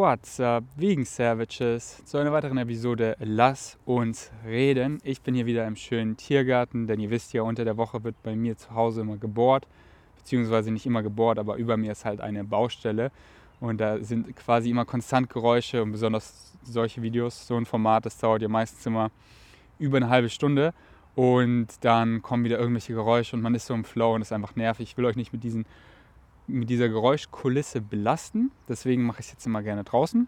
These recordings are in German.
What's up, Vegan Savages, zu einer weiteren Episode Lass uns reden. Ich bin hier wieder im schönen Tiergarten, denn ihr wisst ja, unter der Woche wird bei mir zu Hause immer gebohrt, beziehungsweise nicht immer gebohrt, aber über mir ist halt eine Baustelle und da sind quasi immer konstant Geräusche und besonders solche Videos, so ein Format, das dauert ja meistens immer über eine halbe Stunde und dann kommen wieder irgendwelche Geräusche und man ist so im Flow und ist einfach nervig. Ich will euch nicht mit diesen mit dieser Geräuschkulisse belasten. Deswegen mache ich es jetzt immer gerne draußen.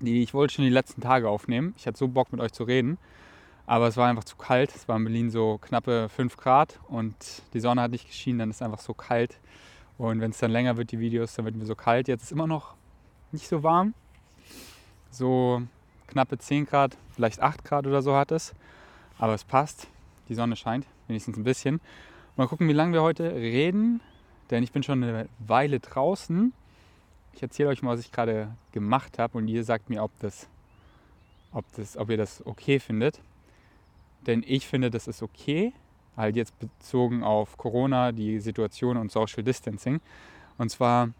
Ich wollte schon die letzten Tage aufnehmen. Ich hatte so Bock mit euch zu reden. Aber es war einfach zu kalt. Es war in Berlin so knappe 5 Grad und die Sonne hat nicht geschienen. Dann ist es einfach so kalt. Und wenn es dann länger wird, die Videos, dann wird mir so kalt. Jetzt ist immer noch nicht so warm. So knappe 10 Grad, vielleicht 8 Grad oder so hat es. Aber es passt. Die Sonne scheint, wenigstens ein bisschen. Mal gucken, wie lange wir heute reden denn ich bin schon eine Weile draußen. Ich erzähle euch mal, was ich gerade gemacht habe und ihr sagt mir, ob, das, ob, das, ob ihr das okay findet. Denn ich finde, das ist okay, halt jetzt bezogen auf Corona, die Situation und Social Distancing. Und zwar,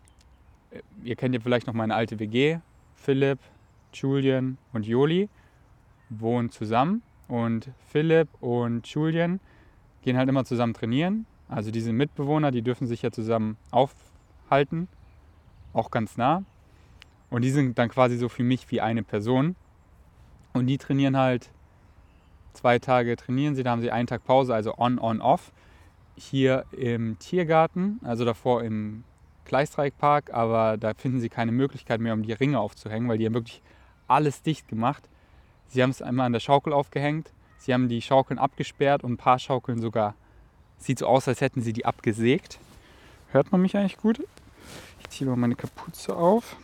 ihr kennt ja vielleicht noch meine alte WG, Philipp, Julian und Joli wohnen zusammen und Philipp und Julian gehen halt immer zusammen trainieren also diese Mitbewohner, die dürfen sich ja zusammen aufhalten, auch ganz nah. Und die sind dann quasi so für mich wie eine Person. Und die trainieren halt zwei Tage trainieren sie, da haben sie einen Tag Pause, also on, on, off. Hier im Tiergarten, also davor im Gleisdreieckpark, aber da finden sie keine Möglichkeit mehr, um die Ringe aufzuhängen, weil die haben wirklich alles dicht gemacht. Sie haben es einmal an der Schaukel aufgehängt, sie haben die Schaukeln abgesperrt und ein paar Schaukeln sogar Sieht so aus, als hätten sie die abgesägt. Hört man mich eigentlich gut? Ich ziehe mal meine Kapuze auf.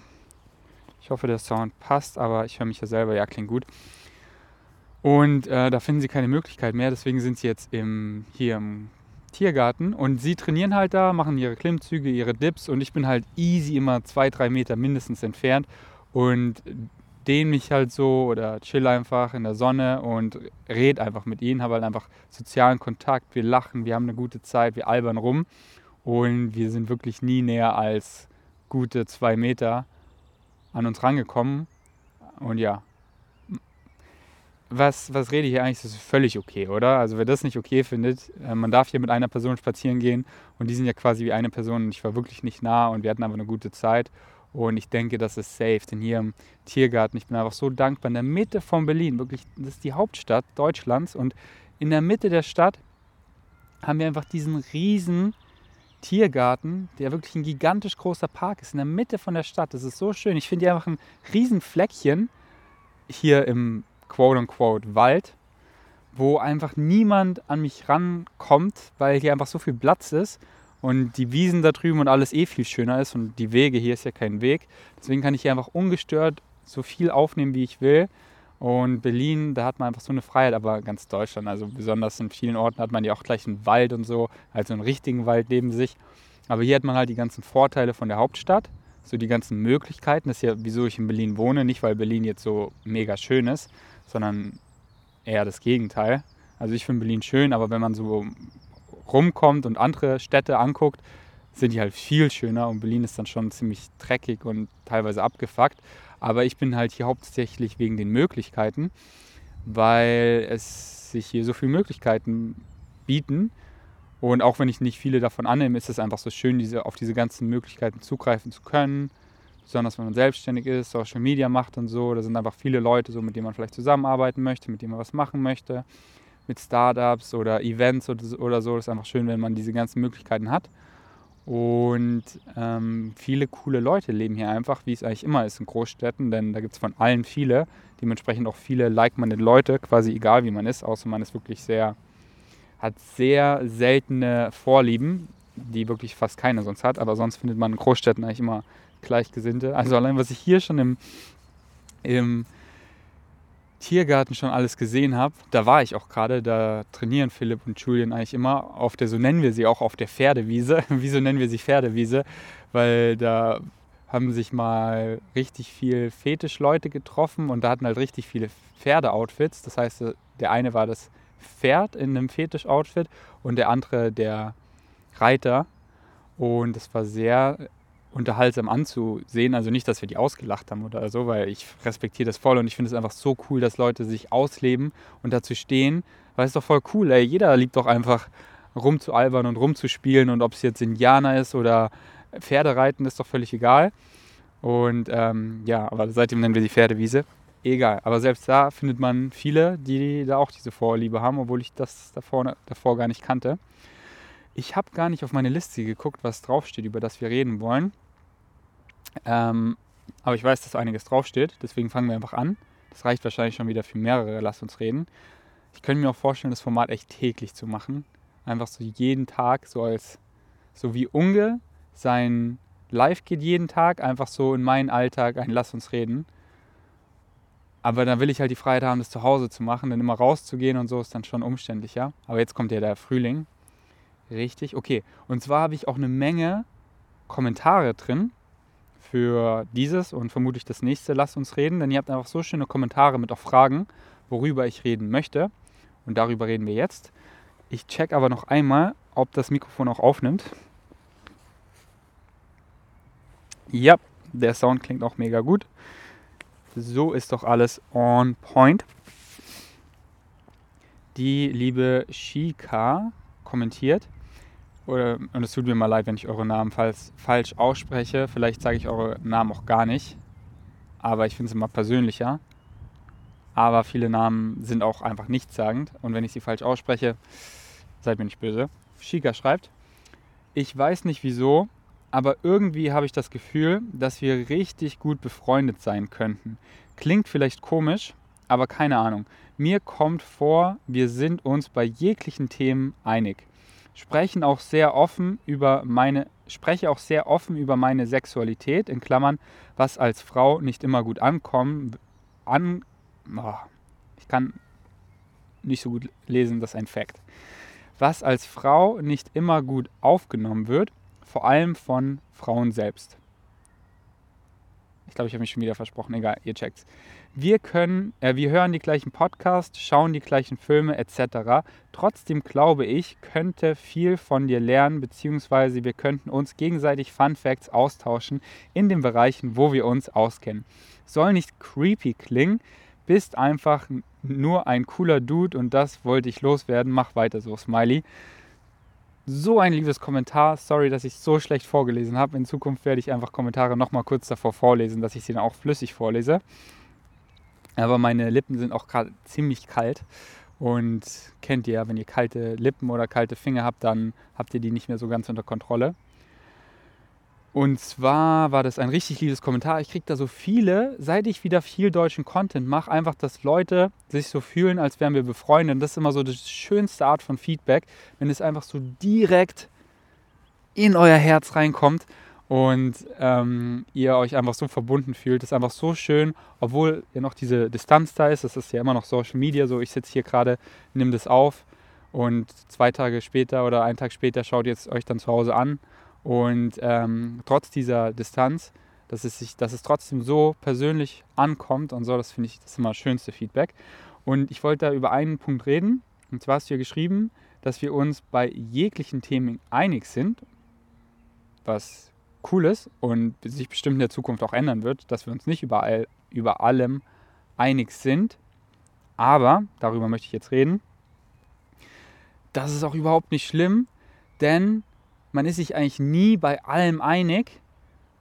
Ich hoffe, der Sound passt, aber ich höre mich ja selber. Ja, klingt gut. Und äh, da finden sie keine Möglichkeit mehr. Deswegen sind sie jetzt im, hier im Tiergarten. Und sie trainieren halt da, machen ihre Klimmzüge, ihre Dips. Und ich bin halt easy immer zwei, drei Meter mindestens entfernt. Und dehne mich halt so oder chill einfach in der Sonne und red einfach mit ihnen, habe halt einfach sozialen Kontakt, wir lachen, wir haben eine gute Zeit, wir albern rum und wir sind wirklich nie näher als gute zwei Meter an uns rangekommen. Und ja, was, was rede ich hier eigentlich? Das ist völlig okay, oder? Also wer das nicht okay findet, äh, man darf hier mit einer Person spazieren gehen und die sind ja quasi wie eine Person und ich war wirklich nicht nah und wir hatten einfach eine gute Zeit und ich denke, das ist safe, denn hier im Tiergarten, ich bin einfach so dankbar, in der Mitte von Berlin, wirklich, das ist die Hauptstadt Deutschlands und in der Mitte der Stadt haben wir einfach diesen riesen Tiergarten, der wirklich ein gigantisch großer Park ist, in der Mitte von der Stadt. Das ist so schön. Ich finde hier einfach ein riesen Fleckchen hier im quote-unquote Wald, wo einfach niemand an mich rankommt, weil hier einfach so viel Platz ist und die Wiesen da drüben und alles eh viel schöner ist und die Wege, hier ist ja kein Weg. Deswegen kann ich hier einfach ungestört so viel aufnehmen, wie ich will. Und Berlin, da hat man einfach so eine Freiheit, aber ganz Deutschland, also besonders in vielen Orten hat man ja auch gleich einen Wald und so, also einen richtigen Wald neben sich. Aber hier hat man halt die ganzen Vorteile von der Hauptstadt, so die ganzen Möglichkeiten. Das ist ja, wieso ich in Berlin wohne, nicht weil Berlin jetzt so mega schön ist, sondern eher das Gegenteil. Also ich finde Berlin schön, aber wenn man so rumkommt und andere Städte anguckt, sind die halt viel schöner und Berlin ist dann schon ziemlich dreckig und teilweise abgefuckt. Aber ich bin halt hier hauptsächlich wegen den Möglichkeiten, weil es sich hier so viele Möglichkeiten bieten. Und auch wenn ich nicht viele davon annehme, ist es einfach so schön, diese, auf diese ganzen Möglichkeiten zugreifen zu können. Besonders wenn man selbstständig ist, Social Media macht und so. Da sind einfach viele Leute, so, mit denen man vielleicht zusammenarbeiten möchte, mit denen man was machen möchte mit Startups oder Events oder so. Das ist einfach schön, wenn man diese ganzen Möglichkeiten hat. Und ähm, viele coole Leute leben hier einfach, wie es eigentlich immer ist in Großstädten, denn da gibt es von allen viele, dementsprechend auch viele like-minded Leute, quasi egal wie man ist, außer man ist wirklich sehr, hat sehr seltene Vorlieben, die wirklich fast keiner sonst hat, aber sonst findet man in Großstädten eigentlich immer Gleichgesinnte. Also allein was ich hier schon im, im Tiergarten schon alles gesehen habe, da war ich auch gerade, da trainieren Philipp und Julian eigentlich immer auf der, so nennen wir sie auch, auf der Pferdewiese. Wieso nennen wir sie Pferdewiese? Weil da haben sich mal richtig viel Fetischleute getroffen und da hatten halt richtig viele Pferdeoutfits. Das heißt, der eine war das Pferd in einem Fetisch-Outfit und der andere der Reiter. Und es war sehr unterhaltsam anzusehen. Also nicht, dass wir die ausgelacht haben oder so, weil ich respektiere das voll und ich finde es einfach so cool, dass Leute sich ausleben und dazu stehen. Weil es ist doch voll cool, ey. Jeder liebt doch einfach rumzualbern und rumzuspielen und ob es jetzt Indianer ist oder Pferdereiten, ist doch völlig egal. Und ähm, ja, aber seitdem nennen wir die Pferdewiese. Egal, aber selbst da findet man viele, die da auch diese Vorliebe haben, obwohl ich das davor, davor gar nicht kannte. Ich habe gar nicht auf meine Liste geguckt, was draufsteht, über das wir reden wollen. Ähm, aber ich weiß, dass einiges draufsteht, deswegen fangen wir einfach an. Das reicht wahrscheinlich schon wieder für mehrere, lass uns reden. Ich könnte mir auch vorstellen, das Format echt täglich zu machen. Einfach so jeden Tag, so als, so wie Unge sein Live geht jeden Tag, einfach so in meinen Alltag ein Lass uns reden. Aber dann will ich halt die Freiheit haben, das zu Hause zu machen, denn immer rauszugehen und so ist dann schon umständlicher. Aber jetzt kommt ja der Frühling. Richtig, okay. Und zwar habe ich auch eine Menge Kommentare drin für dieses und vermutlich das nächste Lass uns reden, denn ihr habt einfach so schöne Kommentare mit auch Fragen, worüber ich reden möchte. Und darüber reden wir jetzt. Ich check aber noch einmal, ob das Mikrofon auch aufnimmt. Ja, der Sound klingt auch mega gut. So ist doch alles on point. Die liebe Shika kommentiert. Oder, und es tut mir mal leid, wenn ich eure Namen falls, falsch ausspreche. Vielleicht sage ich eure Namen auch gar nicht. Aber ich finde es immer persönlicher. Aber viele Namen sind auch einfach nichtssagend. Und wenn ich sie falsch ausspreche, seid mir nicht böse. Shika schreibt, ich weiß nicht wieso, aber irgendwie habe ich das Gefühl, dass wir richtig gut befreundet sein könnten. Klingt vielleicht komisch, aber keine Ahnung. Mir kommt vor, wir sind uns bei jeglichen Themen einig. Sprechen auch sehr offen über meine spreche auch sehr offen über meine Sexualität in Klammern, was als Frau nicht immer gut ankommen an oh, ich kann nicht so gut lesen, das ist ein Fakt. Was als Frau nicht immer gut aufgenommen wird vor allem von Frauen selbst. Ich glaube, ich habe mich schon wieder versprochen. Egal, ihr checkt's. Wir können, äh, wir hören die gleichen Podcasts, schauen die gleichen Filme etc. Trotzdem glaube ich, könnte viel von dir lernen, beziehungsweise wir könnten uns gegenseitig Fun Facts austauschen in den Bereichen, wo wir uns auskennen. Soll nicht creepy klingen, bist einfach nur ein cooler Dude und das wollte ich loswerden. Mach weiter so, Smiley so ein liebes Kommentar. Sorry, dass ich so schlecht vorgelesen habe. In Zukunft werde ich einfach Kommentare nochmal kurz davor vorlesen, dass ich sie dann auch flüssig vorlese. Aber meine Lippen sind auch gerade ziemlich kalt. Und kennt ihr wenn ihr kalte Lippen oder kalte Finger habt, dann habt ihr die nicht mehr so ganz unter Kontrolle. Und zwar war das ein richtig liebes Kommentar. Ich kriege da so viele, seit ich wieder viel deutschen Content mache, einfach, dass Leute sich so fühlen, als wären wir befreundet. Und das ist immer so die schönste Art von Feedback, wenn es einfach so direkt in euer Herz reinkommt und ähm, ihr euch einfach so verbunden fühlt. Das ist einfach so schön, obwohl ja noch diese Distanz da ist. Das ist ja immer noch Social Media. So, ich sitze hier gerade, nehme das auf und zwei Tage später oder einen Tag später schaut ihr euch dann zu Hause an und ähm, trotz dieser Distanz, dass es, sich, dass es trotzdem so persönlich ankommt und so, das finde ich das immer das schönste Feedback. Und ich wollte da über einen Punkt reden. Und zwar hast du ja geschrieben, dass wir uns bei jeglichen Themen einig sind, was cool ist und sich bestimmt in der Zukunft auch ändern wird, dass wir uns nicht überall, über allem einig sind. Aber, darüber möchte ich jetzt reden, das ist auch überhaupt nicht schlimm, denn man ist sich eigentlich nie bei allem einig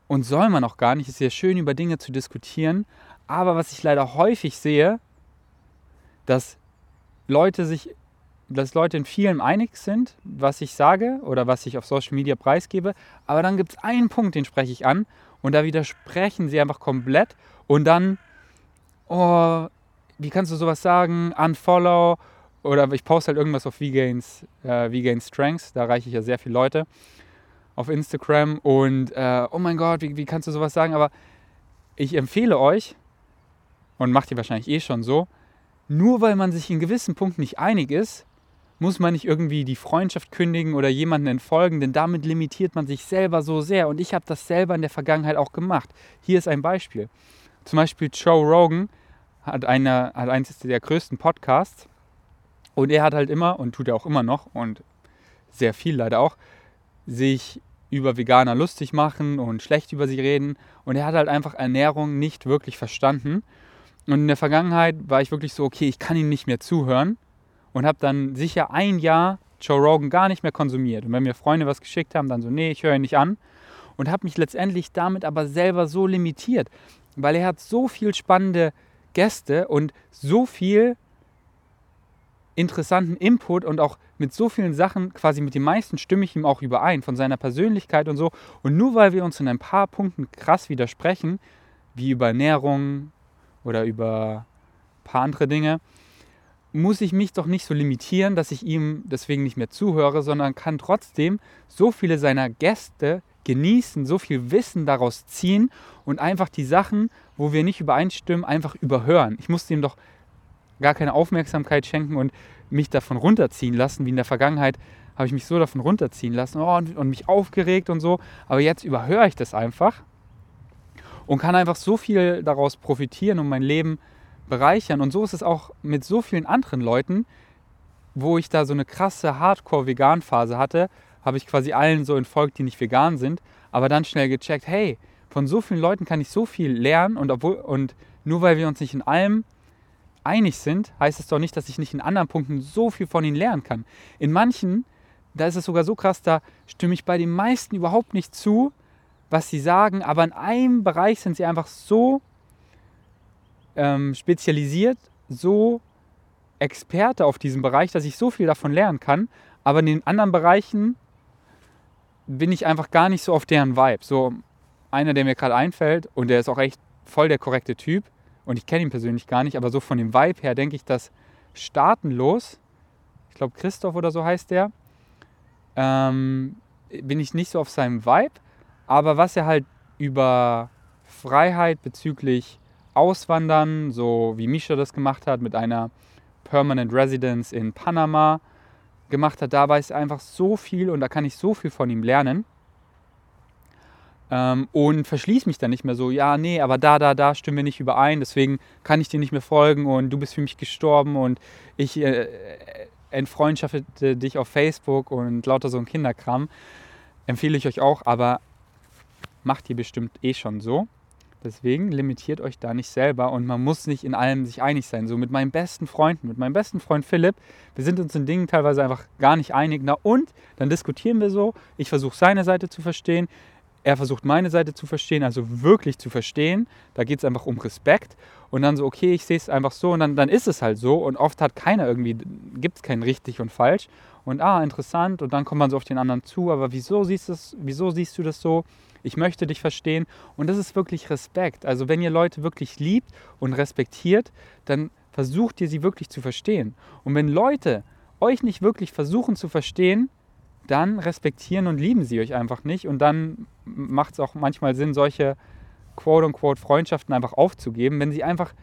und soll man auch gar nicht. Es ist ja schön, über Dinge zu diskutieren. Aber was ich leider häufig sehe, dass Leute sich, dass Leute in vielem einig sind, was ich sage oder was ich auf Social Media preisgebe. Aber dann gibt es einen Punkt, den spreche ich an und da widersprechen sie einfach komplett und dann, oh, wie kannst du sowas sagen? Unfollow oder ich poste halt irgendwas auf V-Gains, äh, Strengths, da erreiche ich ja sehr viele Leute auf Instagram und äh, oh mein Gott, wie, wie kannst du sowas sagen? Aber ich empfehle euch, und macht ihr wahrscheinlich eh schon so, nur weil man sich in gewissen Punkten nicht einig ist, muss man nicht irgendwie die Freundschaft kündigen oder jemanden entfolgen, denn damit limitiert man sich selber so sehr. Und ich habe das selber in der Vergangenheit auch gemacht. Hier ist ein Beispiel. Zum Beispiel Joe Rogan hat, eine, hat eines der größten Podcasts und er hat halt immer, und tut er auch immer noch, und sehr viel leider auch, sich über Veganer lustig machen und schlecht über sie reden. Und er hat halt einfach Ernährung nicht wirklich verstanden. Und in der Vergangenheit war ich wirklich so, okay, ich kann ihm nicht mehr zuhören. Und habe dann sicher ein Jahr Joe Rogan gar nicht mehr konsumiert. Und wenn mir Freunde was geschickt haben, dann so, nee, ich höre ihn nicht an. Und habe mich letztendlich damit aber selber so limitiert. Weil er hat so viel spannende Gäste und so viel interessanten Input und auch mit so vielen Sachen, quasi mit den meisten stimme ich ihm auch überein, von seiner Persönlichkeit und so. Und nur weil wir uns in ein paar Punkten krass widersprechen, wie über Ernährung oder über ein paar andere Dinge, muss ich mich doch nicht so limitieren, dass ich ihm deswegen nicht mehr zuhöre, sondern kann trotzdem so viele seiner Gäste genießen, so viel Wissen daraus ziehen und einfach die Sachen, wo wir nicht übereinstimmen, einfach überhören. Ich musste ihm doch gar keine Aufmerksamkeit schenken und mich davon runterziehen lassen, wie in der Vergangenheit habe ich mich so davon runterziehen lassen oh, und, und mich aufgeregt und so. Aber jetzt überhöre ich das einfach und kann einfach so viel daraus profitieren und mein Leben bereichern. Und so ist es auch mit so vielen anderen Leuten, wo ich da so eine krasse Hardcore-Vegan-Phase hatte, habe ich quasi allen so entfolgt, die nicht vegan sind, aber dann schnell gecheckt, hey, von so vielen Leuten kann ich so viel lernen und, obwohl, und nur weil wir uns nicht in allem einig sind, heißt es doch nicht, dass ich nicht in anderen Punkten so viel von ihnen lernen kann. In manchen, da ist es sogar so krass, da stimme ich bei den meisten überhaupt nicht zu, was sie sagen, aber in einem Bereich sind sie einfach so ähm, spezialisiert, so Experte auf diesem Bereich, dass ich so viel davon lernen kann. Aber in den anderen Bereichen bin ich einfach gar nicht so auf deren Vibe. So einer, der mir gerade einfällt und der ist auch echt voll der korrekte Typ und ich kenne ihn persönlich gar nicht, aber so von dem Vibe her denke ich, dass Staatenlos, ich glaube Christoph oder so heißt der, ähm, bin ich nicht so auf seinem Vibe, aber was er halt über Freiheit bezüglich Auswandern, so wie Misha das gemacht hat mit einer Permanent Residence in Panama gemacht hat, da weiß er einfach so viel und da kann ich so viel von ihm lernen. Ähm, und verschließe mich dann nicht mehr so, ja, nee, aber da, da, da stimmen wir nicht überein, deswegen kann ich dir nicht mehr folgen und du bist für mich gestorben und ich äh, entfreundschafte dich auf Facebook und lauter so ein Kinderkram. Empfehle ich euch auch, aber macht ihr bestimmt eh schon so. Deswegen limitiert euch da nicht selber und man muss nicht in allem sich einig sein. So mit meinen besten Freunden, mit meinem besten Freund Philipp, wir sind uns in Dingen teilweise einfach gar nicht einig. Na und dann diskutieren wir so. Ich versuche seine Seite zu verstehen, er versucht meine Seite zu verstehen, also wirklich zu verstehen. Da geht es einfach um Respekt. Und dann so, okay, ich sehe es einfach so und dann, dann ist es halt so. Und oft hat keiner irgendwie, gibt es kein richtig und falsch. Und ah, interessant. Und dann kommt man so auf den anderen zu. Aber wieso siehst, das, wieso siehst du das so? Ich möchte dich verstehen. Und das ist wirklich Respekt. Also wenn ihr Leute wirklich liebt und respektiert, dann versucht ihr sie wirklich zu verstehen. Und wenn Leute euch nicht wirklich versuchen zu verstehen, dann respektieren und lieben sie euch einfach nicht. Und dann macht es auch manchmal Sinn, solche quote-unquote Freundschaften einfach aufzugeben, wenn sie einfach,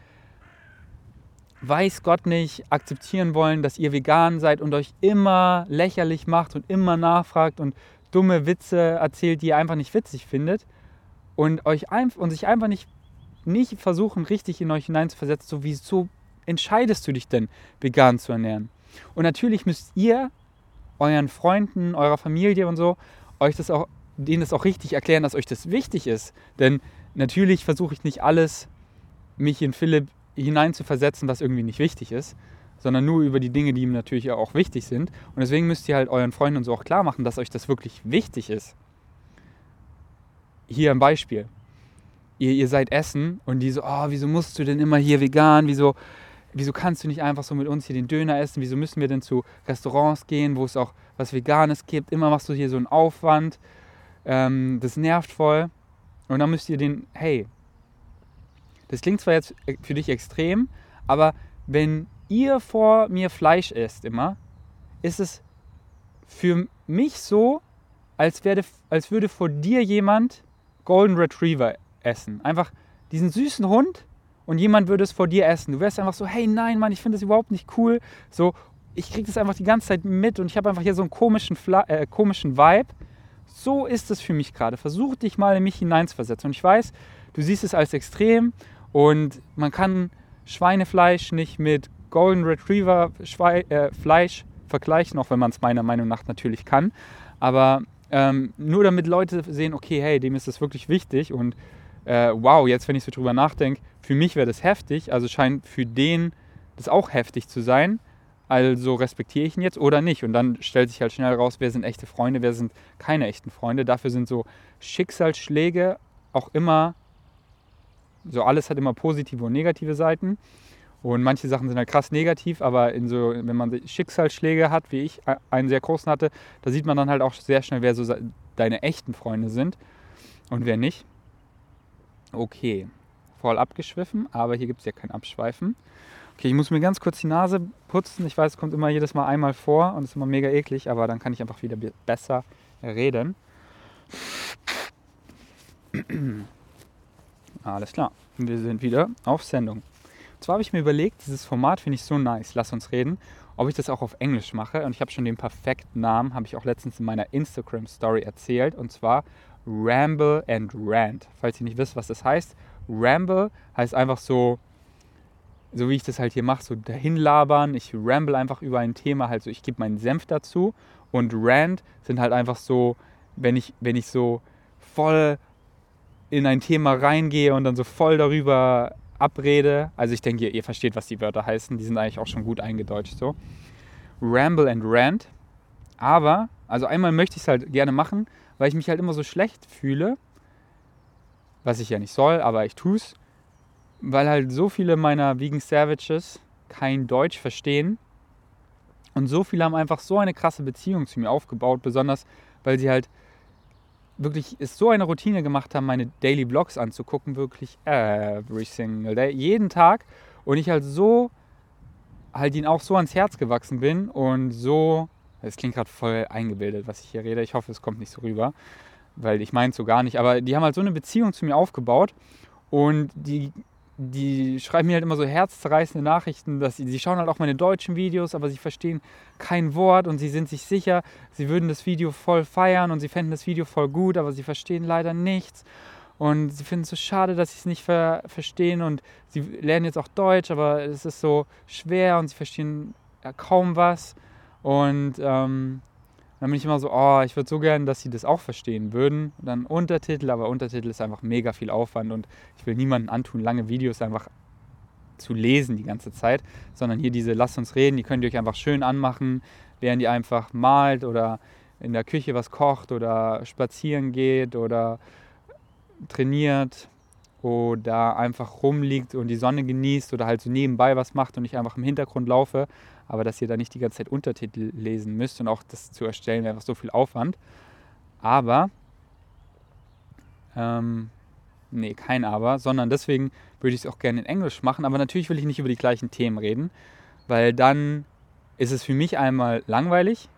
weiß Gott nicht, akzeptieren wollen, dass ihr vegan seid und euch immer lächerlich macht und immer nachfragt und dumme Witze erzählt, die ihr einfach nicht witzig findet und, euch ein, und sich einfach nicht, nicht versuchen, richtig in euch hineinzuversetzen, so wieso entscheidest du dich denn, vegan zu ernähren? Und natürlich müsst ihr euren Freunden, eurer Familie und so, euch das auch, denen das auch richtig erklären, dass euch das wichtig ist. Denn natürlich versuche ich nicht alles, mich in Philipp hineinzuversetzen, was irgendwie nicht wichtig ist, sondern nur über die Dinge, die ihm natürlich auch wichtig sind. Und deswegen müsst ihr halt euren Freunden und so auch klar machen, dass euch das wirklich wichtig ist. Hier ein Beispiel. Ihr, ihr seid essen und die so, oh, wieso musst du denn immer hier vegan? Wieso wieso kannst du nicht einfach so mit uns hier den Döner essen? Wieso müssen wir denn zu Restaurants gehen, wo es auch was Veganes gibt? Immer machst du hier so einen Aufwand. Ähm, das nervt voll. Und dann müsst ihr den, hey, das klingt zwar jetzt für dich extrem, aber wenn ihr vor mir Fleisch esst immer, ist es für mich so, als, werde, als würde vor dir jemand Golden Retriever essen. Einfach diesen süßen Hund, und jemand würde es vor dir essen. Du wärst einfach so, hey, nein, Mann, ich finde das überhaupt nicht cool. So, ich kriege das einfach die ganze Zeit mit und ich habe einfach hier so einen komischen, Fla äh, komischen Vibe. So ist es für mich gerade. Versuch dich mal in mich hineinzuversetzen. Und ich weiß, du siehst es als extrem und man kann Schweinefleisch nicht mit Golden Retriever Schwe äh, Fleisch vergleichen, auch wenn man es meiner Meinung nach natürlich kann. Aber Ähm, nur damit Leute sehen, okay, hey, dem ist das wirklich wichtig und äh, wow, jetzt, wenn ich so drüber nachdenke, für mich wäre das heftig, also scheint für den das auch heftig zu sein. Also respektiere ich ihn jetzt oder nicht? Und dann stellt sich halt schnell raus, wer sind echte Freunde, wer sind keine echten Freunde. Dafür sind so Schicksalsschläge auch immer, so alles hat immer positive und negative Seiten. Und manche Sachen sind halt krass negativ, aber in so, wenn man Schicksalsschläge hat, wie ich einen sehr großen hatte, da sieht man dann halt auch sehr schnell, wer so deine echten Freunde sind und wer nicht. Okay, voll abgeschwiffen, aber hier gibt es ja kein Abschweifen. Okay, ich muss mir ganz kurz die Nase putzen. Ich weiß, es kommt immer jedes Mal einmal vor und ist immer mega eklig, aber dann kann ich einfach wieder besser reden. Alles klar, wir sind wieder auf Sendung. Und zwar habe ich mir überlegt, dieses Format finde ich so nice, lass uns reden, ob ich das auch auf Englisch mache. Und ich habe schon den perfekten Namen, habe ich auch letztens in meiner Instagram-Story erzählt. Und zwar Ramble and Rant. Falls ihr nicht wisst, was das heißt. Ramble heißt einfach so so wie ich das halt hier mache, so dahin labern. Ich ramble einfach über ein Thema, halt so, ich gebe meinen Senf dazu. Und Rant sind halt einfach so, wenn ich, wenn ich so voll in ein Thema reingehe und dann so voll darüber abrede. Also ich denke, ihr, ihr versteht, was die Wörter heißen. Die sind eigentlich auch schon gut eingedeutscht so. Ramble and Rant. Aber, also einmal möchte ich es halt gerne machen, weil ich mich halt immer so schlecht fühle. Was ich ja nicht soll, aber ich tue es weil halt so viele meiner Vegan Savages kein Deutsch verstehen. Und so viele haben einfach so eine krasse Beziehung zu mir aufgebaut, besonders weil sie halt wirklich es so eine Routine gemacht haben, meine Daily Vlogs anzugucken, wirklich every single day, jeden Tag. Und ich halt so, halt ihnen auch so ans Herz gewachsen bin und so, es klingt gerade voll eingebildet, was ich hier rede. Ich hoffe, es kommt nicht so rüber, weil ich meine es so gar nicht. Aber die haben halt so eine Beziehung zu mir aufgebaut und die die schreiben mir halt immer so herzzerreißende Nachrichten, dass sie, sie schauen halt auch meine deutschen Videos, aber sie verstehen kein Wort und sie sind sich sicher, sie würden das Video voll feiern und sie fänden das Video voll gut, aber sie verstehen leider nichts. Und sie finden es so schade, dass sie es nicht ver verstehen und sie lernen jetzt auch Deutsch, aber es ist so schwer und sie verstehen ja kaum was. Und ähm, dann bin ich immer so, oh, ich würde so gerne, dass sie das auch verstehen würden. dann Untertitel, aber Untertitel ist einfach mega viel Aufwand und ich will niemandem antun, lange Videos einfach zu lesen die ganze Zeit, sondern hier diese Lasst uns reden, die könnt ihr euch einfach schön anmachen, während ihr einfach malt oder in der Küche was kocht oder spazieren geht oder trainiert oder einfach rumliegt und die Sonne genießt oder halt so nebenbei was macht und ich einfach im Hintergrund laufe, aber dass ihr da nicht die ganze Zeit Untertitel lesen müsst und auch das zu erstellen wäre einfach so viel Aufwand. Aber, ähm, nee, kein Aber, sondern deswegen würde ich es auch gerne in Englisch machen, aber natürlich will ich nicht über die gleichen Themen reden, weil dann ist es für mich einmal langweilig,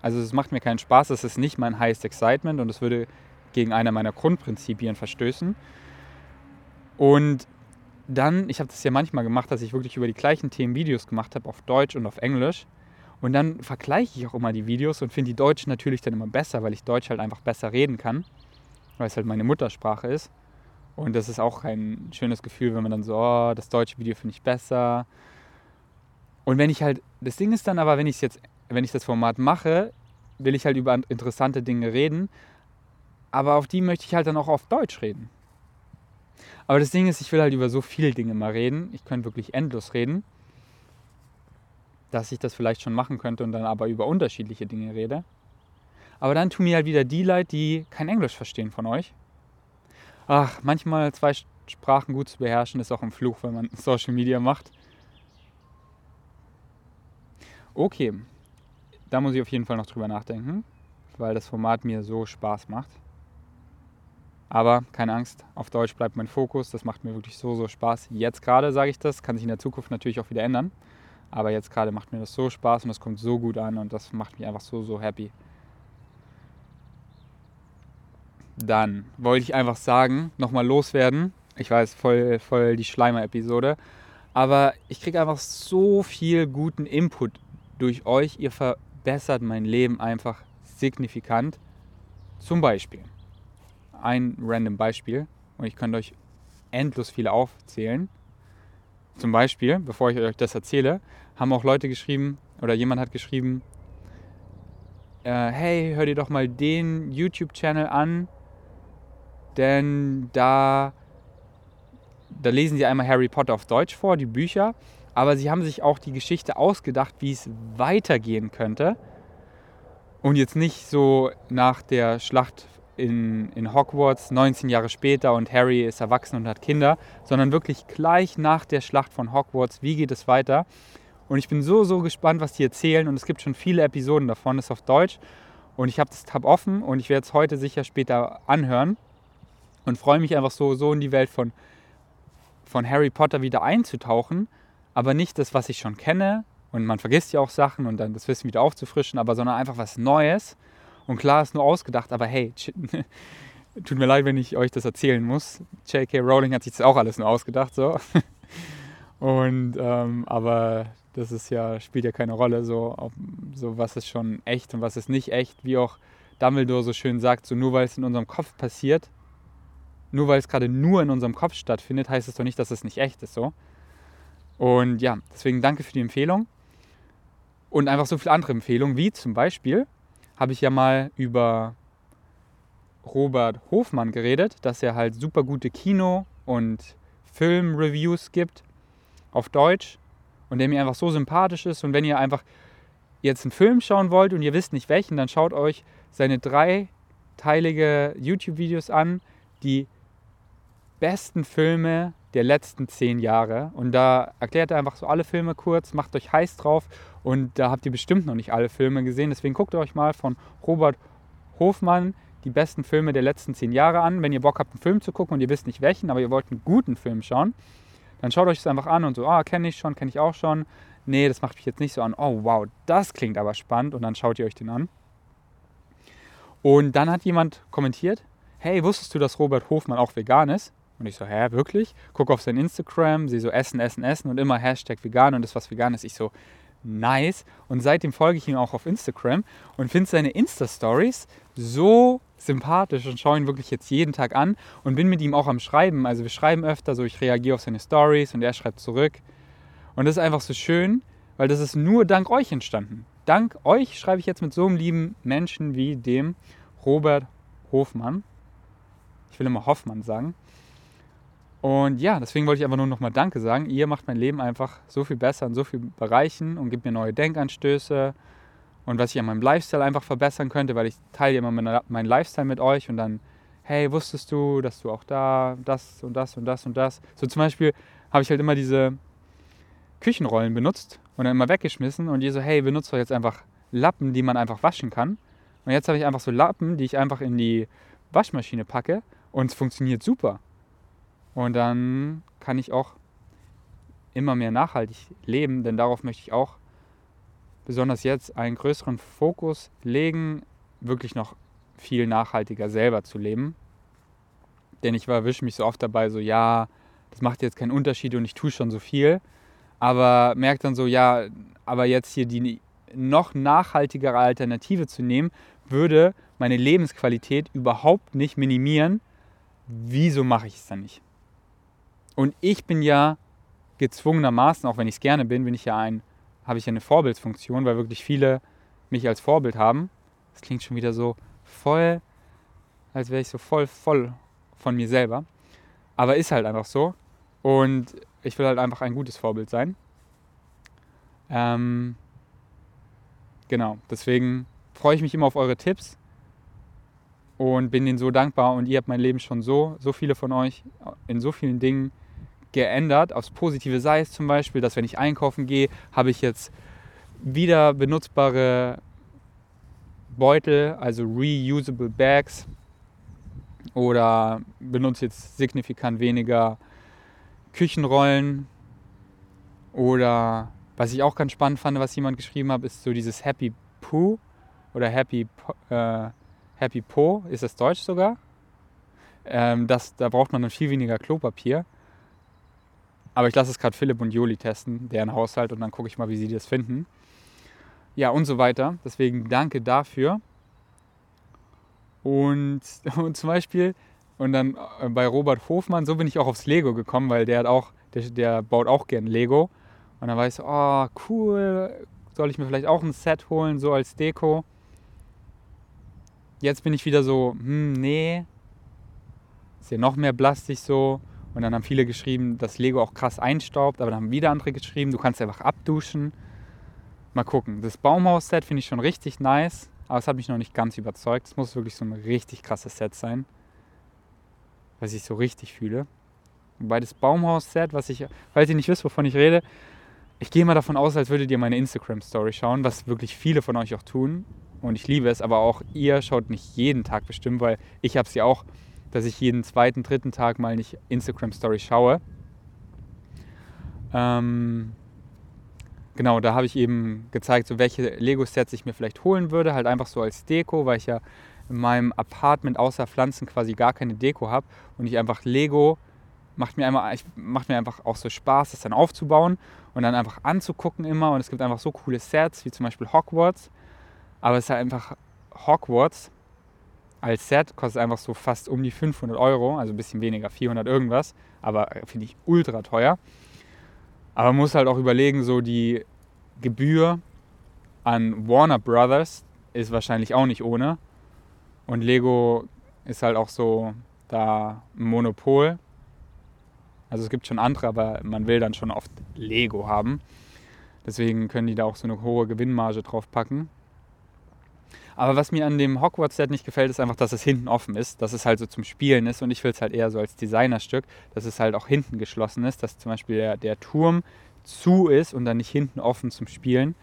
also es macht mir keinen Spaß, das ist nicht mein highest excitement und es würde gegen einer meiner Grundprinzipien verstößen. Und dann, ich habe das ja manchmal gemacht, dass ich wirklich über die gleichen Themen Videos gemacht habe, auf Deutsch und auf Englisch. Und dann vergleiche ich auch immer die Videos und finde die Deutschen natürlich dann immer besser, weil ich Deutsch halt einfach besser reden kann, weil es halt meine Muttersprache ist. Und das ist auch ein schönes Gefühl, wenn man dann so, oh, das deutsche Video finde ich besser. Und wenn ich halt, das Ding ist dann aber, wenn ich jetzt, wenn ich das Format mache, will ich halt über interessante Dinge reden, aber auf die möchte ich halt dann auch auf Deutsch reden. Aber das Ding ist, ich will halt über so viele Dinge mal reden. Ich könnte wirklich endlos reden, dass ich das vielleicht schon machen könnte und dann aber über unterschiedliche Dinge rede. Aber dann tun mir halt wieder die leid, die kein Englisch verstehen von euch. Ach, manchmal zwei Sprachen gut zu beherrschen, ist auch ein Fluch, wenn man Social Media macht. Okay, da muss ich auf jeden Fall noch drüber nachdenken, weil das Format mir so Spaß macht. Aber keine Angst, auf Deutsch bleibt mein Fokus. Das macht mir wirklich so, so Spaß. Jetzt gerade sage ich das, kann sich in der Zukunft natürlich auch wieder ändern. Aber jetzt gerade macht mir das so Spaß und es kommt so gut an und das macht mich einfach so, so happy. Dann wollte ich einfach sagen, nochmal loswerden. Ich weiß, voll, voll die Schleimer-Episode. Aber ich kriege einfach so viel guten Input durch euch. Ihr verbessert mein Leben einfach signifikant. Zum Beispiel ein random Beispiel und ich könnte euch endlos viele aufzählen. Zum Beispiel, bevor ich euch das erzähle, haben auch Leute geschrieben oder jemand hat geschrieben, äh, hey, hör dir doch mal den YouTube-Channel an, denn da, da lesen sie einmal Harry Potter auf Deutsch vor, die Bücher, aber sie haben sich auch die Geschichte ausgedacht, wie es weitergehen könnte. Und jetzt nicht so nach der Schlacht in, in Hogwarts 19 Jahre später und Harry ist erwachsen und hat Kinder, sondern wirklich gleich nach der Schlacht von Hogwarts, wie geht es weiter. Und ich bin so, so gespannt, was die erzählen und es gibt schon viele Episoden davon, das ist auf Deutsch. Und ich habe das Tab offen und ich werde es heute sicher später anhören und freue mich einfach so, so in die Welt von, von Harry Potter wieder einzutauchen. Aber nicht das, was ich schon kenne und man vergisst ja auch Sachen und dann das Wissen wieder aufzufrischen, aber sondern einfach was Neues und klar ist nur ausgedacht, aber hey, tut mir leid, wenn ich euch das erzählen muss. J.K. Rowling hat sich das auch alles nur ausgedacht, so. Und, ähm, aber das ist ja, spielt ja keine Rolle, so, ob, so was ist schon echt und was ist nicht echt, wie auch Dumbledore so schön sagt, so nur weil es in unserem Kopf passiert, nur weil es gerade nur in unserem Kopf stattfindet, heißt es doch nicht, dass es nicht echt ist, so. Und ja, deswegen danke für die Empfehlung. Und einfach so viele andere Empfehlungen, wie zum Beispiel habe ich ja mal über Robert Hofmann geredet, dass er halt super gute Kino- und Filmreviews gibt auf Deutsch und der mir einfach so sympathisch ist. Und wenn ihr einfach jetzt einen Film schauen wollt und ihr wisst nicht welchen, dann schaut euch seine dreiteilige YouTube-Videos an, die besten Filme der letzten zehn Jahre. Und da erklärt er einfach so alle Filme kurz, macht euch heiß drauf und da habt ihr bestimmt noch nicht alle Filme gesehen. Deswegen guckt euch mal von Robert Hofmann die besten Filme der letzten zehn Jahre an. Wenn ihr Bock habt, einen Film zu gucken und ihr wisst nicht welchen, aber ihr wollt einen guten Film schauen, dann schaut euch das einfach an und so, ah, kenne ich schon, kenne ich auch schon. Nee, das macht mich jetzt nicht so an. Oh, wow, das klingt aber spannend. Und dann schaut ihr euch den an. Und dann hat jemand kommentiert, hey, wusstest du, dass Robert Hofmann auch vegan ist? Und ich so, hä, wirklich? Gucke auf sein Instagram, sehe so Essen, Essen, Essen und immer Hashtag vegan und das, was vegan ist. Ich so, nice. Und seitdem folge ich ihm auch auf Instagram und finde seine Insta-Stories so sympathisch und schaue ihn wirklich jetzt jeden Tag an und bin mit ihm auch am Schreiben. Also wir schreiben öfter, so ich reagiere auf seine Stories und er schreibt zurück. Und das ist einfach so schön, weil das ist nur dank euch entstanden. Dank euch schreibe ich jetzt mit so einem lieben Menschen wie dem Robert Hofmann. Ich will immer Hoffmann sagen. Und ja, deswegen wollte ich einfach nur nochmal Danke sagen. Ihr macht mein Leben einfach so viel besser in so vielen Bereichen und gebt mir neue Denkanstöße und was ich an meinem Lifestyle einfach verbessern könnte, weil ich teile immer meinen Lifestyle mit euch und dann, hey, wusstest du, dass du auch da das und das und das und das. So zum Beispiel habe ich halt immer diese Küchenrollen benutzt und dann immer weggeschmissen und ihr so, hey, benutzt doch jetzt einfach Lappen, die man einfach waschen kann. Und jetzt habe ich einfach so Lappen, die ich einfach in die Waschmaschine packe und es funktioniert super. Und dann kann ich auch immer mehr nachhaltig leben, denn darauf möchte ich auch besonders jetzt einen größeren Fokus legen, wirklich noch viel nachhaltiger selber zu leben. Denn ich erwische mich so oft dabei, so ja, das macht jetzt keinen Unterschied und ich tue schon so viel. Aber merke dann so, ja, aber jetzt hier die noch nachhaltigere Alternative zu nehmen, würde meine Lebensqualität überhaupt nicht minimieren. Wieso mache ich es dann nicht? Und ich bin ja gezwungenermaßen, auch wenn ich es gerne bin, bin ich ja ein, habe ich ja eine Vorbildsfunktion, weil wirklich viele mich als Vorbild haben. Das klingt schon wieder so voll, als wäre ich so voll, voll von mir selber. Aber ist halt einfach so. Und ich will halt einfach ein gutes Vorbild sein. Ähm, genau, deswegen freue ich mich immer auf eure Tipps und bin denen so dankbar. Und ihr habt mein Leben schon so, so viele von euch in so vielen Dingen geändert, aufs Positive sei es zum Beispiel, dass wenn ich einkaufen gehe, habe ich jetzt wieder benutzbare Beutel, also reusable Bags oder benutze jetzt signifikant weniger Küchenrollen oder was ich auch ganz spannend fand, was jemand geschrieben hat, ist so dieses Happy Poo oder Happy, äh, Happy Po, ist das Deutsch sogar? Ähm, das, da braucht man dann viel weniger Klopapier. Aber ich lasse es gerade Philipp und Joli testen, deren Haushalt, und dann gucke ich mal, wie sie das finden. Ja, und so weiter. Deswegen danke dafür. Und, und zum Beispiel, und dann äh, bei Robert Hofmann, so bin ich auch aufs Lego gekommen, weil der hat auch, der, der baut auch gern Lego. Und dann war ich oh, cool, soll ich mir vielleicht auch ein Set holen, so als Deko. jetzt bin ich wieder so, hm, nee, ist ja noch mehr blastig so. Und dann haben viele geschrieben, dass Lego auch krass einstaubt, aber dann haben wieder andere geschrieben, du kannst einfach abduschen. Mal gucken. Das Baumhaus-Set finde ich schon richtig nice, aber es hat mich noch nicht ganz überzeugt. Es muss wirklich so ein richtig krasses Set sein, was ich so richtig fühle. Wobei das Baumhaus-Set, was ich, falls ihr nicht wisst, wovon ich rede, ich gehe mal davon aus, als würdet ihr meine Instagram-Story schauen, was wirklich viele von euch auch tun. Und ich liebe es, aber auch ihr schaut nicht jeden Tag bestimmt, weil ich habe ja auch, dass ich jeden zweiten, dritten Tag mal nicht Instagram-Story schaue. Ähm, genau, da habe ich eben gezeigt, so welche Lego-Sets ich mir vielleicht holen würde, halt einfach so als Deko, weil ich ja in meinem Apartment außer Pflanzen quasi gar keine Deko habe und ich einfach Lego macht mir, einmal, macht mir einfach auch so Spaß, das dann aufzubauen und dann einfach anzugucken immer. Und es gibt einfach so coole Sets, wie zum Beispiel Hogwarts. Aber es ist halt einfach Hogwarts als Set, kostet einfach so fast um die 500 Euro, also ein bisschen weniger, 400 irgendwas. Aber finde ich ultra teuer. Aber man muss halt auch überlegen, so die Gebühr an Warner Brothers ist wahrscheinlich auch nicht ohne. Und Lego ist halt auch so da ein Monopol. Also es gibt schon andere, aber man will dann schon oft Lego haben. Deswegen können die da auch so eine hohe Gewinnmarge drauf packen. Aber was mir an dem Hogwarts-Set nicht gefällt, ist einfach, dass es hinten offen ist, dass es halt so zum Spielen ist und ich will es halt eher so als Designerstück, dass es halt auch hinten geschlossen ist, dass zum Beispiel der, der Turm zu ist und dann nicht hinten offen zum Spielen.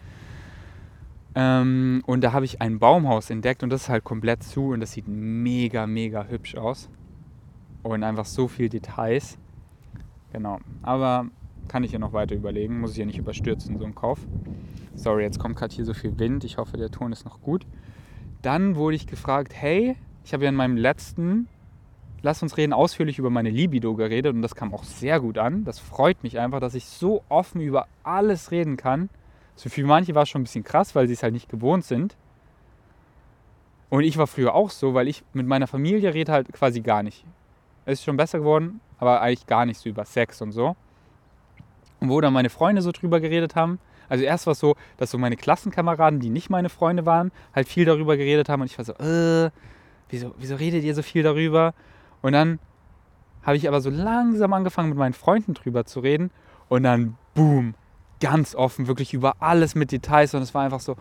Ähm, und da habe ich ein Baumhaus entdeckt und das ist halt komplett zu und das sieht mega, mega hübsch aus. Und einfach so viel Details. Genau. Aber kann ich ja noch weiter überlegen. Muss ich ja nicht überstürzen, so im Kauf. Sorry, jetzt kommt gerade hier so viel Wind. Ich hoffe, der Ton ist noch gut. Dann wurde ich gefragt, hey, ich habe ja in meinem letzten Lass uns reden ausführlich über meine Libido geredet und das kam auch sehr gut an. Das freut mich einfach, dass ich so offen über alles reden kann. So für manche war es schon ein bisschen krass, weil sie es halt nicht gewohnt sind. Und ich war früher auch so, weil ich mit meiner Familie rede halt quasi gar nicht. Es ist schon besser geworden, aber eigentlich gar nicht so über Sex und so. Und wo dann meine Freunde so drüber geredet haben, also erst war es so, dass so meine Klassenkameraden, die nicht meine Freunde waren, halt viel darüber geredet haben und ich war so, äh, wieso, wieso redet ihr so viel darüber? Und dann habe ich aber so langsam angefangen mit meinen Freunden drüber zu reden und dann boom, ganz offen, wirklich über alles mit Details und es war einfach so,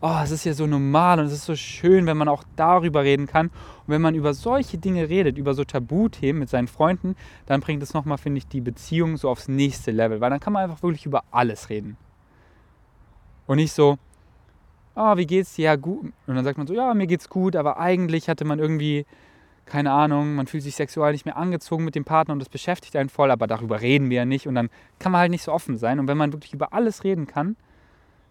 oh, es ist ja so normal und es ist so schön, wenn man auch darüber reden kann. Und wenn man über solche Dinge redet, über so Tabuthemen mit seinen Freunden, dann bringt es nochmal, finde ich, die Beziehung so aufs nächste Level. Weil dann kann man einfach wirklich über alles reden. Und nicht so, oh, wie geht's dir? Ja, gut. Und dann sagt man so, ja, mir geht's gut, aber eigentlich hatte man irgendwie, keine Ahnung, man fühlt sich sexuell nicht mehr angezogen mit dem Partner und das beschäftigt einen voll, aber darüber reden wir ja nicht. Und dann kann man halt nicht so offen sein. Und wenn man wirklich über alles reden kann,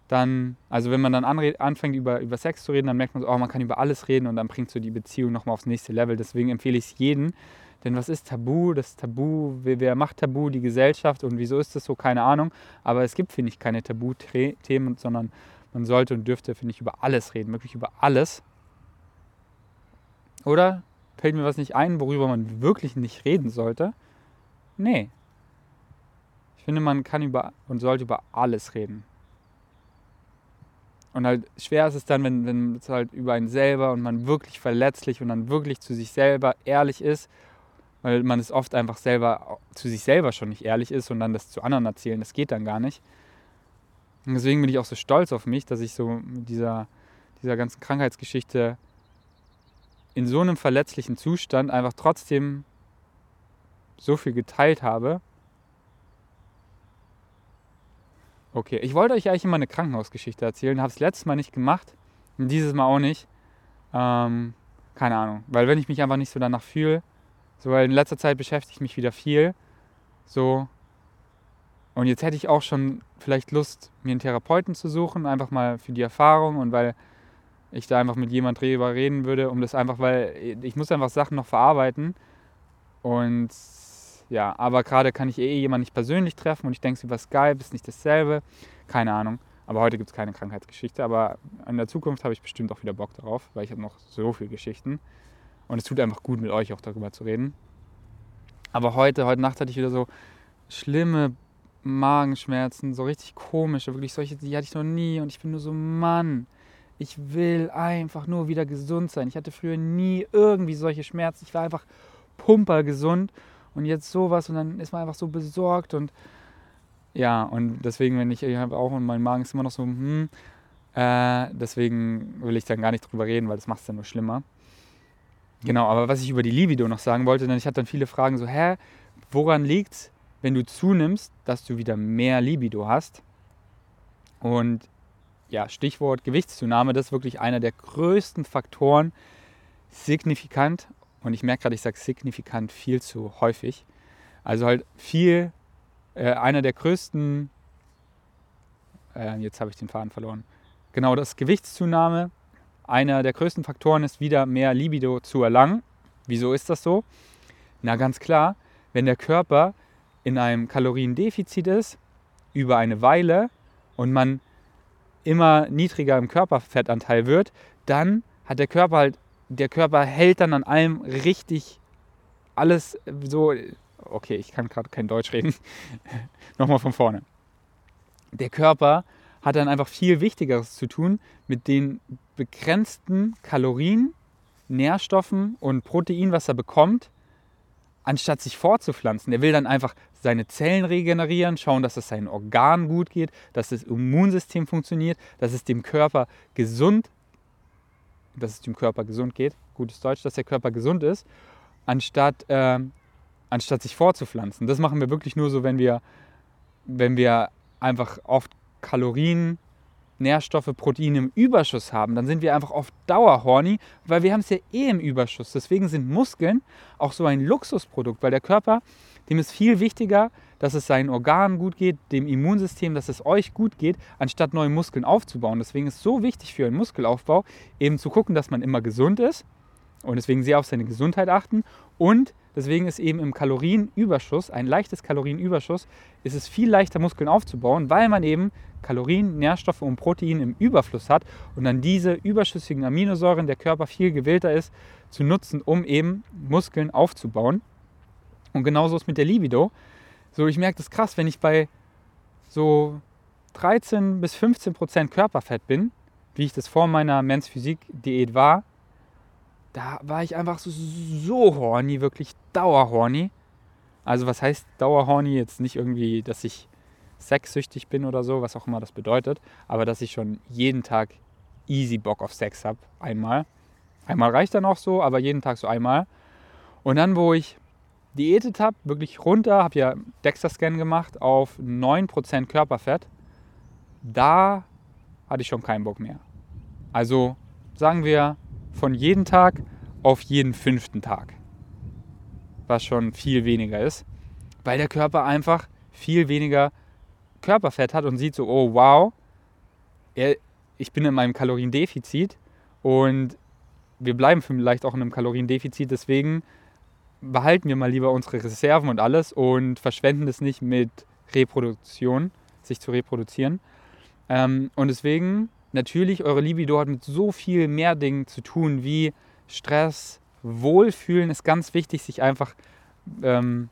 dann, also wenn man dann anfängt über, über Sex zu reden, dann merkt man so, oh, man kann über alles reden und dann bringt so die Beziehung nochmal aufs nächste Level. Deswegen empfehle ich es jedem. Denn was ist Tabu? Das Tabu, wer macht Tabu? Die Gesellschaft und wieso ist das so? Keine Ahnung. Aber es gibt, finde ich, keine Tabuthemen, sondern man sollte und dürfte, finde ich, über alles reden. Wirklich über alles. Oder fällt mir was nicht ein, worüber man wirklich nicht reden sollte? Nee. Ich finde, man kann über und sollte über alles reden. Und halt schwer ist es dann, wenn, wenn es halt über einen selber und man wirklich verletzlich und dann wirklich zu sich selber ehrlich ist, weil man es oft einfach selber zu sich selber schon nicht ehrlich ist und dann das zu anderen erzählen, das geht dann gar nicht. Und deswegen bin ich auch so stolz auf mich, dass ich so mit dieser, dieser ganzen Krankheitsgeschichte in so einem verletzlichen Zustand einfach trotzdem so viel geteilt habe Okay, ich wollte euch eigentlich immer eine Krankenhausgeschichte erzählen, habe es letztes Mal nicht gemacht und dieses Mal auch nicht. Ähm, keine Ahnung, weil wenn ich mich einfach nicht so danach fühle, so weil in letzter Zeit beschäftige ich mich wieder viel, so und jetzt hätte ich auch schon vielleicht Lust, mir einen Therapeuten zu suchen, einfach mal für die Erfahrung und weil ich da einfach mit jemand drüber reden würde, um das einfach, weil ich muss einfach Sachen noch verarbeiten und ja, aber gerade kann ich eh jemanden nicht persönlich treffen und ich denke über Skype ist nicht dasselbe. Keine Ahnung. Aber heute gibt es keine Krankheitsgeschichte. Aber in der Zukunft habe ich bestimmt auch wieder Bock darauf, weil ich habe noch so viele Geschichten. Und es tut einfach gut, mit euch auch darüber zu reden. Aber heute, heute Nacht hatte ich wieder so schlimme Magenschmerzen, so richtig komische, wirklich solche, die hatte ich noch nie. Und ich bin nur so, Mann, Ich will einfach nur wieder gesund sein. Ich hatte früher nie irgendwie solche Schmerzen. Ich war einfach pumpergesund und jetzt sowas und dann ist man einfach so besorgt und ja, und deswegen, wenn ich, ich habe auch und mein Magen ist immer noch so, hm, äh, deswegen will ich dann gar nicht drüber reden, weil das macht es dann nur schlimmer. Genau, aber was ich über die Libido noch sagen wollte, denn ich hatte dann viele Fragen so, hä, woran liegt es, wenn du zunimmst, dass du wieder mehr Libido hast? Und ja, Stichwort Gewichtszunahme, das ist wirklich einer der größten Faktoren, signifikant, und ich merke gerade, ich sage signifikant viel zu häufig. Also halt viel, äh, einer der größten, äh, jetzt habe ich den Faden verloren, genau das Gewichtszunahme, einer der größten Faktoren ist wieder mehr Libido zu erlangen. Wieso ist das so? Na ganz klar, wenn der Körper in einem Kaloriendefizit ist, über eine Weile und man immer niedriger im Körperfettanteil wird, dann hat der Körper halt, der Körper hält dann an allem richtig alles so. Okay, ich kann gerade kein Deutsch reden. Nochmal von vorne. Der Körper hat dann einfach viel Wichtigeres zu tun mit den begrenzten Kalorien, Nährstoffen und Protein, was er bekommt, anstatt sich fortzupflanzen. Er will dann einfach seine Zellen regenerieren, schauen, dass es seinen Organen gut geht, dass das Immunsystem funktioniert, dass es dem Körper gesund, dass es dem Körper gesund geht, gutes Deutsch, dass der Körper gesund ist, anstatt, äh, anstatt sich fortzupflanzen. Das machen wir wirklich nur so, wenn wir, wenn wir einfach oft Kalorien Nährstoffe, Proteine im Überschuss haben, dann sind wir einfach auf Dauer horny, weil wir haben es ja eh im Überschuss. Deswegen sind Muskeln auch so ein Luxusprodukt, weil der Körper, dem ist viel wichtiger, dass es seinen Organen gut geht, dem Immunsystem, dass es euch gut geht, anstatt neue Muskeln aufzubauen. Deswegen ist es so wichtig für einen Muskelaufbau, eben zu gucken, dass man immer gesund ist und deswegen sehr auf seine Gesundheit achten und deswegen ist eben im Kalorienüberschuss, ein leichtes Kalorienüberschuss, ist es viel leichter Muskeln aufzubauen, weil man eben Kalorien, Nährstoffe und Protein im Überfluss hat und dann diese überschüssigen Aminosäuren der Körper viel gewillter ist zu nutzen, um eben Muskeln aufzubauen. Und genauso ist mit der Libido. So, ich merke das krass, wenn ich bei so 13 bis 15 Prozent Körperfett bin, wie ich das vor meiner Men's Physik Diät war, da war ich einfach so, so horny, wirklich dauerhorny. Also was heißt dauerhorny? Jetzt nicht irgendwie, dass ich sexsüchtig bin oder so, was auch immer das bedeutet, aber dass ich schon jeden Tag easy Bock auf Sex habe, einmal. Einmal reicht dann auch so, aber jeden Tag so einmal. Und dann, wo ich diätet habe, wirklich runter, habe ja Dexter-Scan gemacht auf 9% Körperfett, da hatte ich schon keinen Bock mehr. Also sagen wir von jedem Tag auf jeden fünften Tag. Was schon viel weniger ist, weil der Körper einfach viel weniger Körperfett hat und sieht so, oh wow, ich bin in meinem Kaloriendefizit und wir bleiben vielleicht auch in einem Kaloriendefizit, deswegen behalten wir mal lieber unsere Reserven und alles und verschwenden es nicht mit Reproduktion, sich zu reproduzieren. Ähm, und deswegen, natürlich, eure Libido hat mit so viel mehr Dingen zu tun wie Stress, Wohlfühlen ist ganz wichtig, sich einfach ähm,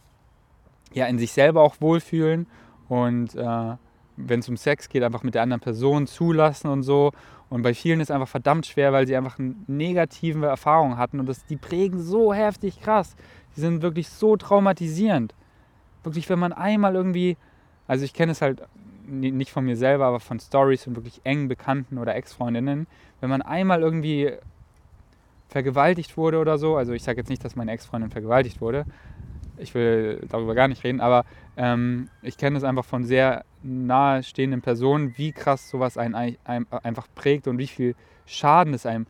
ja, in sich selber auch wohlfühlen und äh, wenn es um Sex geht, einfach mit der anderen Person zulassen und so. Und bei vielen ist einfach verdammt schwer, weil sie einfach negative Erfahrung hatten und das, die prägen so heftig krass. Die sind wirklich so traumatisierend. Wirklich, wenn man einmal irgendwie, also ich kenne es halt nicht von mir selber, aber von Stories und wirklich engen Bekannten oder Ex-Freundinnen, wenn man einmal irgendwie vergewaltigt wurde oder so, also ich sage jetzt nicht, dass meine Ex-Freundin vergewaltigt wurde, ich will darüber gar nicht reden, aber ähm, ich kenne es einfach von sehr nahestehenden Personen, wie krass sowas einen, einen, einfach prägt und wie viel Schaden es einem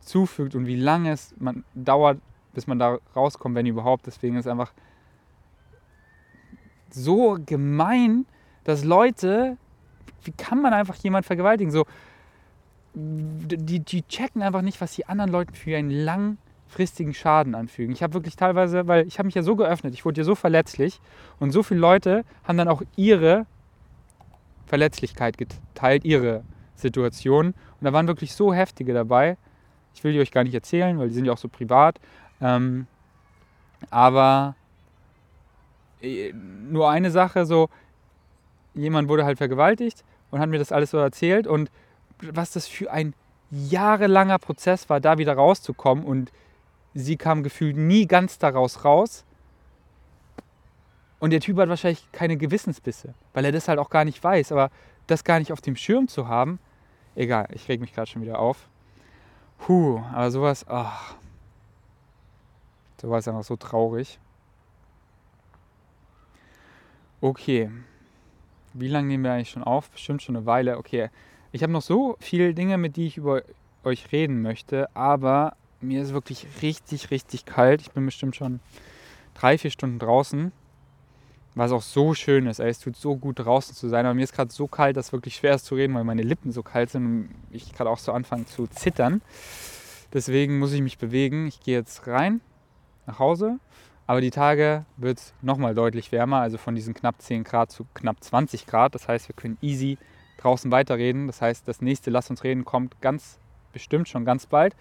zufügt und wie lange es man dauert, bis man da rauskommt, wenn überhaupt. Deswegen ist es einfach so gemein, dass Leute, wie kann man einfach jemand vergewaltigen? So, die, die checken einfach nicht, was die anderen Leuten für einen lang langfristigen Schaden anfügen. Ich habe wirklich teilweise, weil ich habe mich ja so geöffnet, ich wurde ja so verletzlich und so viele Leute haben dann auch ihre Verletzlichkeit geteilt, ihre Situation. Und da waren wirklich so heftige dabei. Ich will die euch gar nicht erzählen, weil die sind ja auch so privat. Ähm, aber äh, nur eine Sache, so jemand wurde halt vergewaltigt und hat mir das alles so erzählt und was das für ein jahrelanger Prozess war, da wieder rauszukommen und sie kam gefühlt nie ganz daraus raus. Und der Typ hat wahrscheinlich keine Gewissensbisse, weil er das halt auch gar nicht weiß. Aber das gar nicht auf dem Schirm zu haben, egal, ich reg mich gerade schon wieder auf. Puh, aber sowas, ach, sowas ist einfach so traurig. Okay, wie lange nehmen wir eigentlich schon auf? Bestimmt schon eine Weile. Okay, ich habe noch so viele Dinge, mit denen ich über euch reden möchte, aber mir ist wirklich richtig, richtig kalt. Ich bin bestimmt schon drei, vier Stunden draußen, was auch so schön ist. Ey. Es tut so gut draußen zu sein, aber mir ist gerade so kalt, dass es wirklich schwer ist zu reden, weil meine Lippen so kalt sind und ich gerade auch so anfange zu zittern. Deswegen muss ich mich bewegen. Ich gehe jetzt rein nach Hause, aber die Tage wird es nochmal deutlich wärmer, also von diesen knapp 10 Grad zu knapp 20 Grad. Das heißt, wir können easy draußen weiterreden. Das heißt, das nächste Lass uns reden kommt ganz bestimmt schon ganz bald.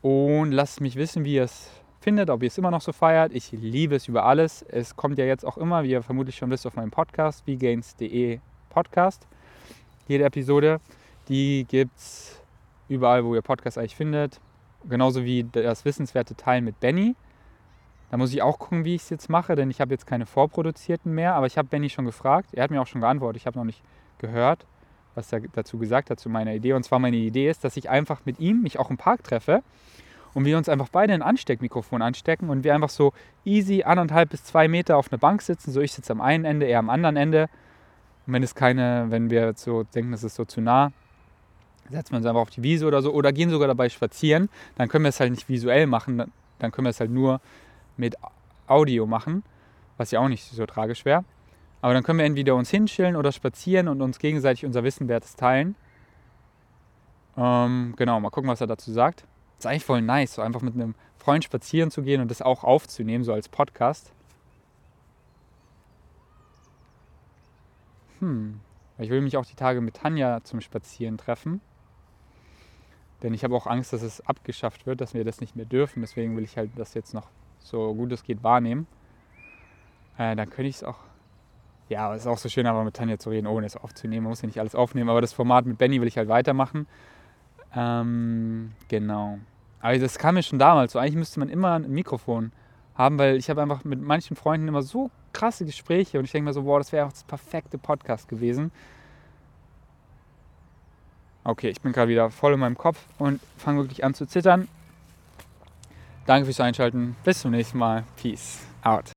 Und lasst mich wissen, wie ihr es findet, ob ihr es immer noch so feiert. Ich liebe es über alles. Es kommt ja jetzt auch immer, wie ihr vermutlich schon wisst, auf meinem Podcast, vgains.de Podcast. Jede Episode, die gibt es überall, wo ihr Podcast eigentlich findet. Genauso wie das wissenswerte Teil mit Benny. Da muss ich auch gucken, wie ich es jetzt mache, denn ich habe jetzt keine vorproduzierten mehr. Aber ich habe Benny schon gefragt. Er hat mir auch schon geantwortet. Ich habe noch nicht gehört, was er dazu gesagt hat zu meiner Idee. Und zwar meine Idee ist, dass ich einfach mit ihm mich auch im Park treffe und wir uns einfach beide ein Ansteckmikrofon anstecken und wir einfach so easy anderthalb bis zwei Meter auf einer Bank sitzen. So ich sitze am einen Ende, er am anderen Ende. Und wenn es keine, wenn wir so denken, das ist so zu nah, setzen wir uns einfach auf die Wiese oder so oder gehen sogar dabei spazieren. Dann können wir es halt nicht visuell machen, dann können wir es halt nur mit Audio machen, was ja auch nicht so tragisch wäre. Aber dann können wir entweder uns hinschillen oder spazieren und uns gegenseitig unser Wissenwertes teilen. Ähm, genau, mal gucken, was er dazu sagt. Ist eigentlich voll nice, so einfach mit einem Freund spazieren zu gehen und das auch aufzunehmen, so als Podcast. Hm, ich will mich auch die Tage mit Tanja zum Spazieren treffen. Denn ich habe auch Angst, dass es abgeschafft wird, dass wir das nicht mehr dürfen. Deswegen will ich halt das jetzt noch so gut es geht wahrnehmen. Äh, dann könnte ich es auch. Ja, es ist auch so schön, aber mit Tanja zu reden, ohne es aufzunehmen. Man muss ja nicht alles aufnehmen, aber das Format mit Benny will ich halt weitermachen. Ähm, genau. Aber das kam mir schon damals so. Eigentlich müsste man immer ein Mikrofon haben, weil ich habe einfach mit manchen Freunden immer so krasse Gespräche und ich denke mir so, boah, das wäre auch das perfekte Podcast gewesen. Okay, ich bin gerade wieder voll in meinem Kopf und fange wirklich an zu zittern. Danke fürs Einschalten. Bis zum nächsten Mal. Peace out.